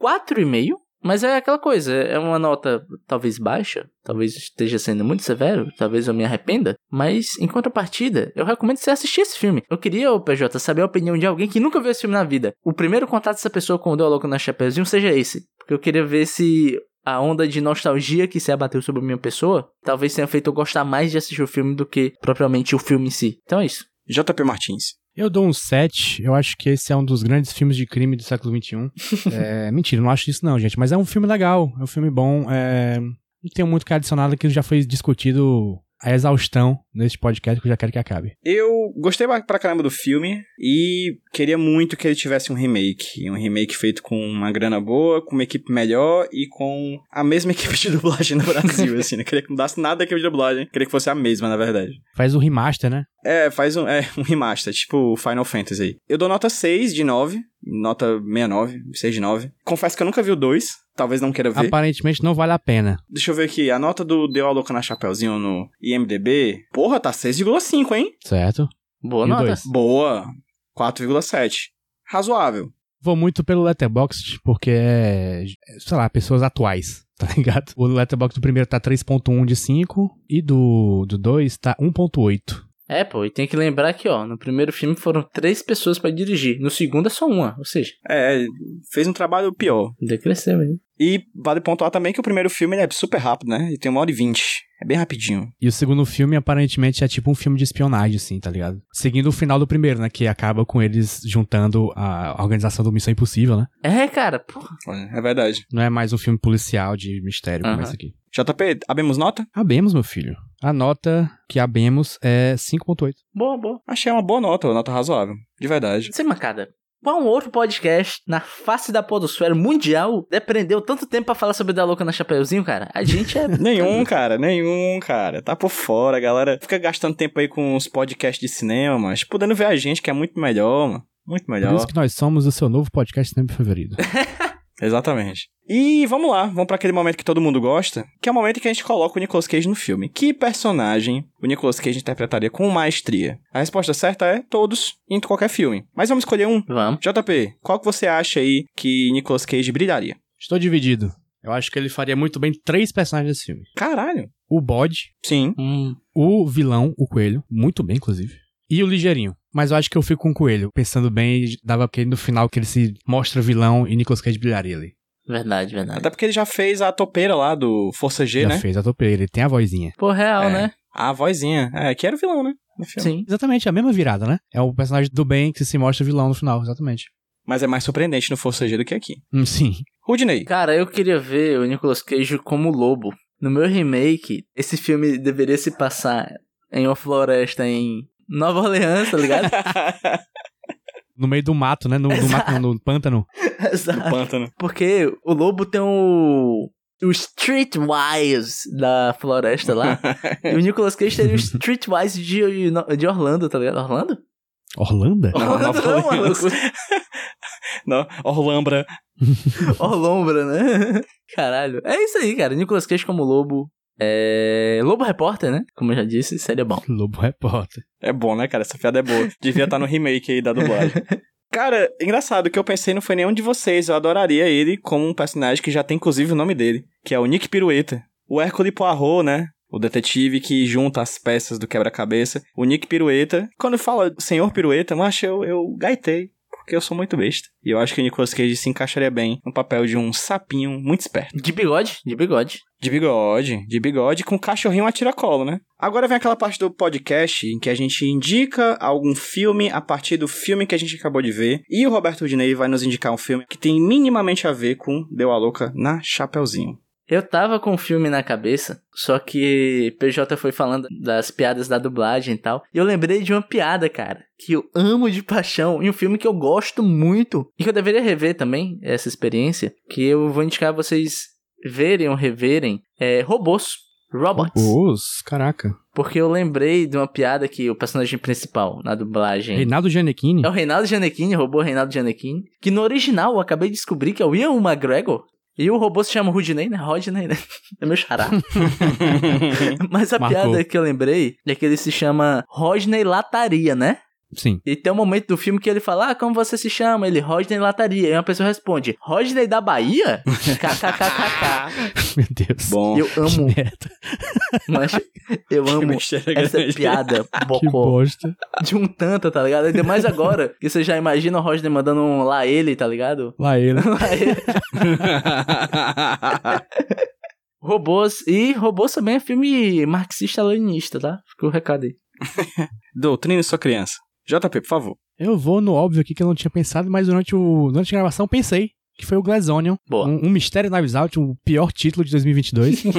4,5. Mas é aquela coisa, é uma nota talvez baixa, talvez esteja sendo muito severo, talvez eu me arrependa, mas em contrapartida, eu recomendo você assistir esse filme. Eu queria, o PJ, saber a opinião de alguém que nunca viu esse filme na vida. O primeiro contato dessa pessoa com o Louco na Chapeuzinho seja esse, porque eu queria ver se a onda de nostalgia que se abateu sobre a minha pessoa, talvez tenha feito eu gostar mais de assistir o filme do que propriamente o filme em si. Então é isso. JP Martins. Eu dou um 7. Eu acho que esse é um dos grandes filmes de crime do século XXI. é, mentira, não acho isso não, gente. Mas é um filme legal. É um filme bom. É, não tenho muito que adicionar que já foi discutido a exaustão neste podcast que eu já quero que acabe. Eu gostei pra caramba do filme e queria muito que ele tivesse um remake. Um remake feito com uma grana boa, com uma equipe melhor e com a mesma equipe de dublagem no Brasil, assim. Não queria que mudasse nada da equipe de dublagem. Queria que fosse a mesma, na verdade. Faz o remaster, né? É, faz um, é, um remaster, tipo Final Fantasy. Eu dou nota 6 de 9, nota 69, 6 de 9. Confesso que eu nunca vi o 2, talvez não queira ver. Aparentemente não vale a pena. Deixa eu ver aqui, a nota do Deu a Louca na Chapeuzinho no IMDB, porra, tá 6,5, hein? Certo? Boa E nota. dois? Boa, 4,7. Razoável. Vou muito pelo Letterboxd, porque é, sei lá, pessoas atuais, tá ligado? O Letterboxd do primeiro tá 3.1 de 5 e do do 2 tá 1.8. É, pô, e tem que lembrar que, ó, no primeiro filme foram três pessoas pra dirigir, no segundo é só uma, ou seja, É, fez um trabalho pior. decresceu, hein? E vale pontuar também que o primeiro filme ele é super rápido, né? Ele tem uma hora e vinte. É bem rapidinho. E o segundo filme, aparentemente, é tipo um filme de espionagem, assim, tá ligado? Seguindo o final do primeiro, né? Que acaba com eles juntando a organização do Missão Impossível, né? É, cara, porra. É verdade. Não é mais um filme policial de mistério como Aham. esse aqui. JP, abemos nota? Abemos, meu filho. A nota que abemos é 5.8. Boa, boa. Achei uma boa nota, uma nota razoável. De verdade. Sem mancada. Qual outro podcast na face da podosfera mundial depreendeu tanto tempo pra falar sobre da louca na Chapeuzinho, cara? A gente é... Nenhum, cara, nenhum, cara. Tá por fora, a galera fica gastando tempo aí com os podcasts de cinema, mas podendo ver a gente, que é muito melhor, mano. Muito Por melhor. isso que nós somos o seu novo podcast sempre favorito. Exatamente. E vamos lá, vamos pra aquele momento que todo mundo gosta, que é o momento em que a gente coloca o Nicolas Cage no filme. Que personagem o Nicolas Cage interpretaria com maestria? A resposta certa é todos, em qualquer filme. Mas vamos escolher um. Vamos. JP, qual que você acha aí que Nicolas Cage brilharia? Estou dividido. Eu acho que ele faria muito bem três personagens desse filme. Caralho. O bode, Sim. Hum, o vilão, o coelho, muito bem, inclusive. E o ligeirinho. Mas eu acho que eu fico com o coelho. Pensando bem, dava porque no final que ele se mostra vilão e Nicolas Cage brilharia ali. verdade, verdade. Até porque ele já fez a topeira lá do Força G, Já né? fez a topeira, ele tem a vozinha. Pô, real, É. né? A vozinha. É, que era o vilão, né? No filme. Sim. Exatamente, a mesma virada, né? É o personagem do bem que se mostra vilão no final, exatamente. Mas é mais surpreendente no Força G do que aqui. Hum, sim. Rudney. Cara, eu queria ver o Nicolas Cage como lobo. No meu remake, esse filme deveria se passar em uma floresta em Nova Orleans, tá ligado? No meio do mato, né? No, no mato, não, no pântano. Exato. pântano. Porque o lobo tem o. O Streetwise da floresta lá. e o Nicolas Cage teria o Streetwise de, de Orlando, tá ligado? Orlando? Não, Nova não, Orleans. maluco. Não, Orlambra. Orlombra, né? Caralho. É isso aí, cara. Nicolas Cage como lobo. É. Lobo Repórter, né? Como eu já disse, seria bom. Lobo Repórter. É bom, né, cara? Essa piada é boa. Devia estar no remake aí da dublagem. Cara, engraçado, o que eu pensei não foi nenhum de vocês. Eu adoraria ele como um personagem que já tem inclusive o nome dele, que é o Nick Pirueta. O Hércules Poirot, né? O detetive que junta as peças do quebra-cabeça. O Nick Pirueta. Quando fala Senhor Pirueta, macho, eu, eu gaitei. Porque eu sou muito besta. E eu acho que o Nicolas Cage se encaixaria bem no papel de um sapinho muito esperto. De bigode? De bigode. De bigode, de bigode com cachorrinho a tiracolo, né? Agora vem aquela parte do podcast em que a gente indica algum filme a partir do filme que a gente acabou de ver. E o Roberto Dinei vai nos indicar um filme que tem minimamente a ver com Deu a Louca na Chapeuzinho. Eu tava com o filme na cabeça, só que PJ foi falando das piadas da dublagem e tal. E eu lembrei de uma piada, cara, que eu amo de paixão, e um filme que eu gosto muito, e que eu deveria rever também, essa experiência, que eu vou indicar vocês verem ou reverem, é Robôs, Robots. Os, caraca. Porque eu lembrei de uma piada que o personagem principal na dublagem... Reinaldo Giannichini. É o Reinaldo Giannettini, o robô Reinaldo Giannettini. Que no original eu acabei de descobrir que é o Ian McGregor. E o robô se chama Rudney, né? Rodney, né? É meu xará. Mas a Marcou. piada que eu lembrei é que ele se chama Rodney Lataria, né? Sim. E tem um momento do filme que ele fala, ah, como você se chama? Ele, Rodney Lataria. E uma pessoa responde, Rodney da Bahia? KKKKK. Meu Deus. Bom, Eu Que amo, merda. mas eu que amo essa grande. piada, Que bocó. bosta. De um tanto, tá ligado? Ainda mais agora, que você já imagina o Rodney mandando um lá ele, tá ligado? Lá ele. Lá ele. Robôs. E Robôs também é filme marxista-leninista, tá? Fica o recado aí. Doutrine sua criança. JP, por favor. Eu vou no óbvio aqui que eu não tinha pensado, mas durante, o, durante a gravação pensei. Que foi o Glass Onion. Boa. Um, um Mistério Knives Out, o pior título de 2022.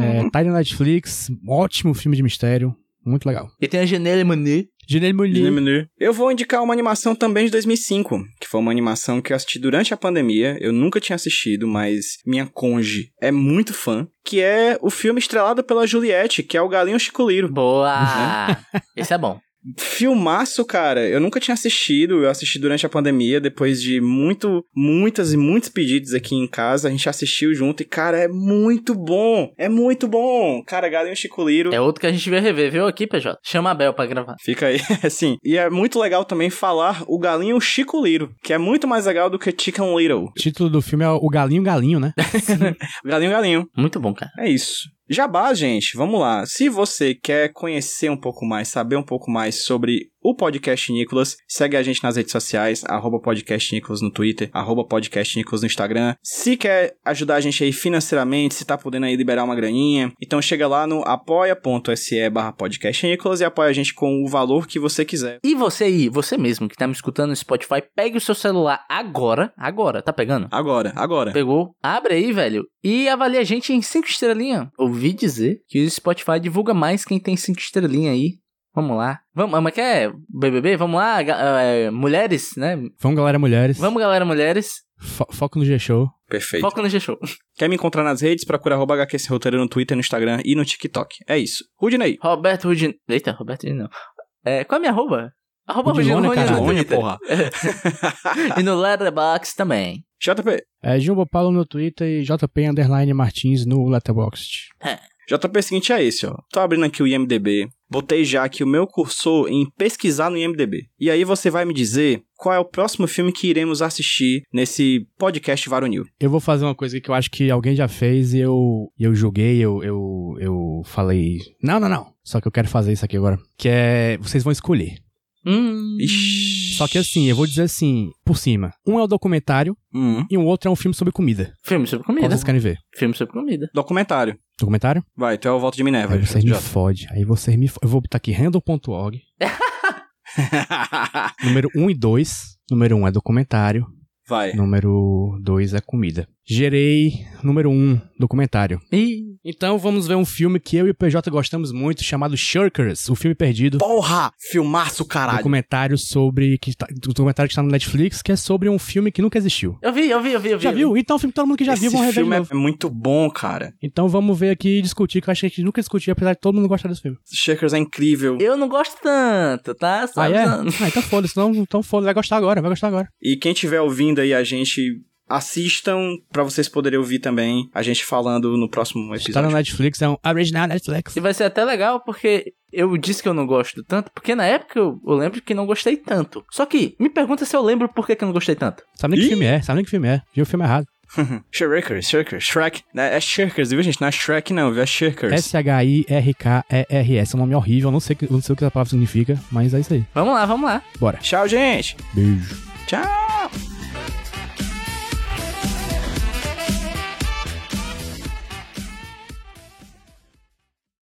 é, tá na Netflix. Ótimo filme de mistério. Muito legal. E tem a Genele Monet. Janelle Monáe. Diminuir. Eu vou indicar uma animação também de 2005, que foi uma animação que eu assisti durante a pandemia. Eu nunca tinha assistido, mas minha conge é muito fã. Que é o filme estrelado pela Juliette, que é o Galinho Chico Liro. Boa! Esse é bom. Filmaço, cara. Eu nunca tinha assistido. Eu assisti durante a pandemia, depois de muito, muitas e muitos pedidos aqui em casa. A gente assistiu junto e, cara, é muito bom. É muito bom. Cara, Galinho Chico Liro. É outro que a gente vai rever, viu aqui, PJ? Chama a Bel pra gravar. Fica aí, assim. E é muito legal também falar o galinho Chico Liro, que é muito mais legal do que Chicken Little. O título do filme é O Galinho Galinho, né? Galinho Galinho. Muito bom, cara. É isso. Jabá, gente, vamos lá. Se você quer conhecer um pouco mais, saber um pouco mais sobre o Podcast Nicolas, segue a gente nas redes sociais, arroba Podcast Nicolas no Twitter, arroba Podcast Nicolas no Instagram. Se quer ajudar a gente aí financeiramente, se tá podendo aí liberar uma graninha, então chega lá no apoia.se barra Podcast Nicolas e apoia a gente com o valor que você quiser. E você aí, você mesmo que tá me escutando no Spotify, pegue o seu celular agora. Agora, tá pegando? Agora, agora. Pegou? Abre aí, velho. E avalie a gente em 5 estrelinhas. Ouvi dizer que o Spotify divulga mais quem tem 5 estrelinhas aí. Vamos lá. Vamos, mas quer BBB? Vamos lá, é, mulheres, né? Vamos, galera, mulheres. Vamos, galera, mulheres. Fo- foco no G-Show. Perfeito. Foco no G-Show. Quer me encontrar nas redes? Procura arroba HQ Sem Roteiro no Twitter, no Instagram e no TikTok. É isso. Rudinei. Roberto Rudin... Eita, Roberto Rudin não. É, qual é a minha arroba? Arroba caralho. Rudilone, Twitter. porra. e no Letterboxd também. JP. É Jumbo Paulo no Twitter e JP Underline Martins no Letterboxd. JP seguinte é esse, ó. Tô abrindo aqui o IMDB. Botei já aqui o meu cursor em pesquisar no IMDB. E aí você vai me dizer qual é o próximo filme que iremos assistir nesse podcast Varonil. Eu vou fazer uma coisa que eu acho que alguém já fez e eu, eu julguei, eu, eu, eu falei. Não, não, não. Só que eu quero fazer isso aqui agora. Que é. Vocês vão escolher. Hum. Ixi. Só que assim, eu vou dizer assim, por cima. Um é o documentário Hum. e o outro é um filme sobre comida. Filme sobre Qual comida. vocês querem ver? Filme sobre comida. Documentário. Documentário? Vai, tu é o voto de Minerva. Aí vocês me fodem. Aí vocês me fodem. Eu vou botar aqui random.org. Número 1 e 2. Número 1 é documentário. Vai. Número 2 é comida. Gerei número 1, documentário. Ih. Então vamos ver um filme que eu e o PJ gostamos muito, chamado Shirkers, o filme perdido. Porra! Filmaço, caralho. Documentário sobre. Que tá, documentário que está no Netflix, que é sobre um filme que nunca existiu. Eu vi, eu vi, eu vi, eu vi. Já viu? Então, um filme que todo mundo que já viu Esse vão rever de filme é muito bom, cara. Então vamos ver aqui e discutir, que eu acho que a gente nunca discutiu, apesar de todo mundo gostar desse filme. Shakers é incrível. Eu não gosto tanto, tá? Só Ah, é? Ah, então foda-se, então, então foda vai gostar agora, vai gostar agora. E quem estiver ouvindo aí a gente, assistam pra vocês poderem ouvir também a gente falando no próximo episódio. no Netflix, é um original Netflix. E vai ser até legal porque eu disse que eu não gosto tanto, porque na época eu, eu lembro que não gostei tanto. Só que, me pergunta se eu lembro por que, que eu não gostei tanto. Sabe nem que Ih! filme é, sabe nem que filme é. Viu o filme errado. Shrekers, Shrekers, Shrek. É, é Shrekers, viu, gente? Não é Shrek, não, viu? É Shrekers. S-H-I-R-K-E-R-S. É um nome horrível, eu não sei, eu não sei o que essa palavra significa, mas é isso aí. Vamos lá, vamos lá. Bora. Tchau, gente. Beijo. Tchau.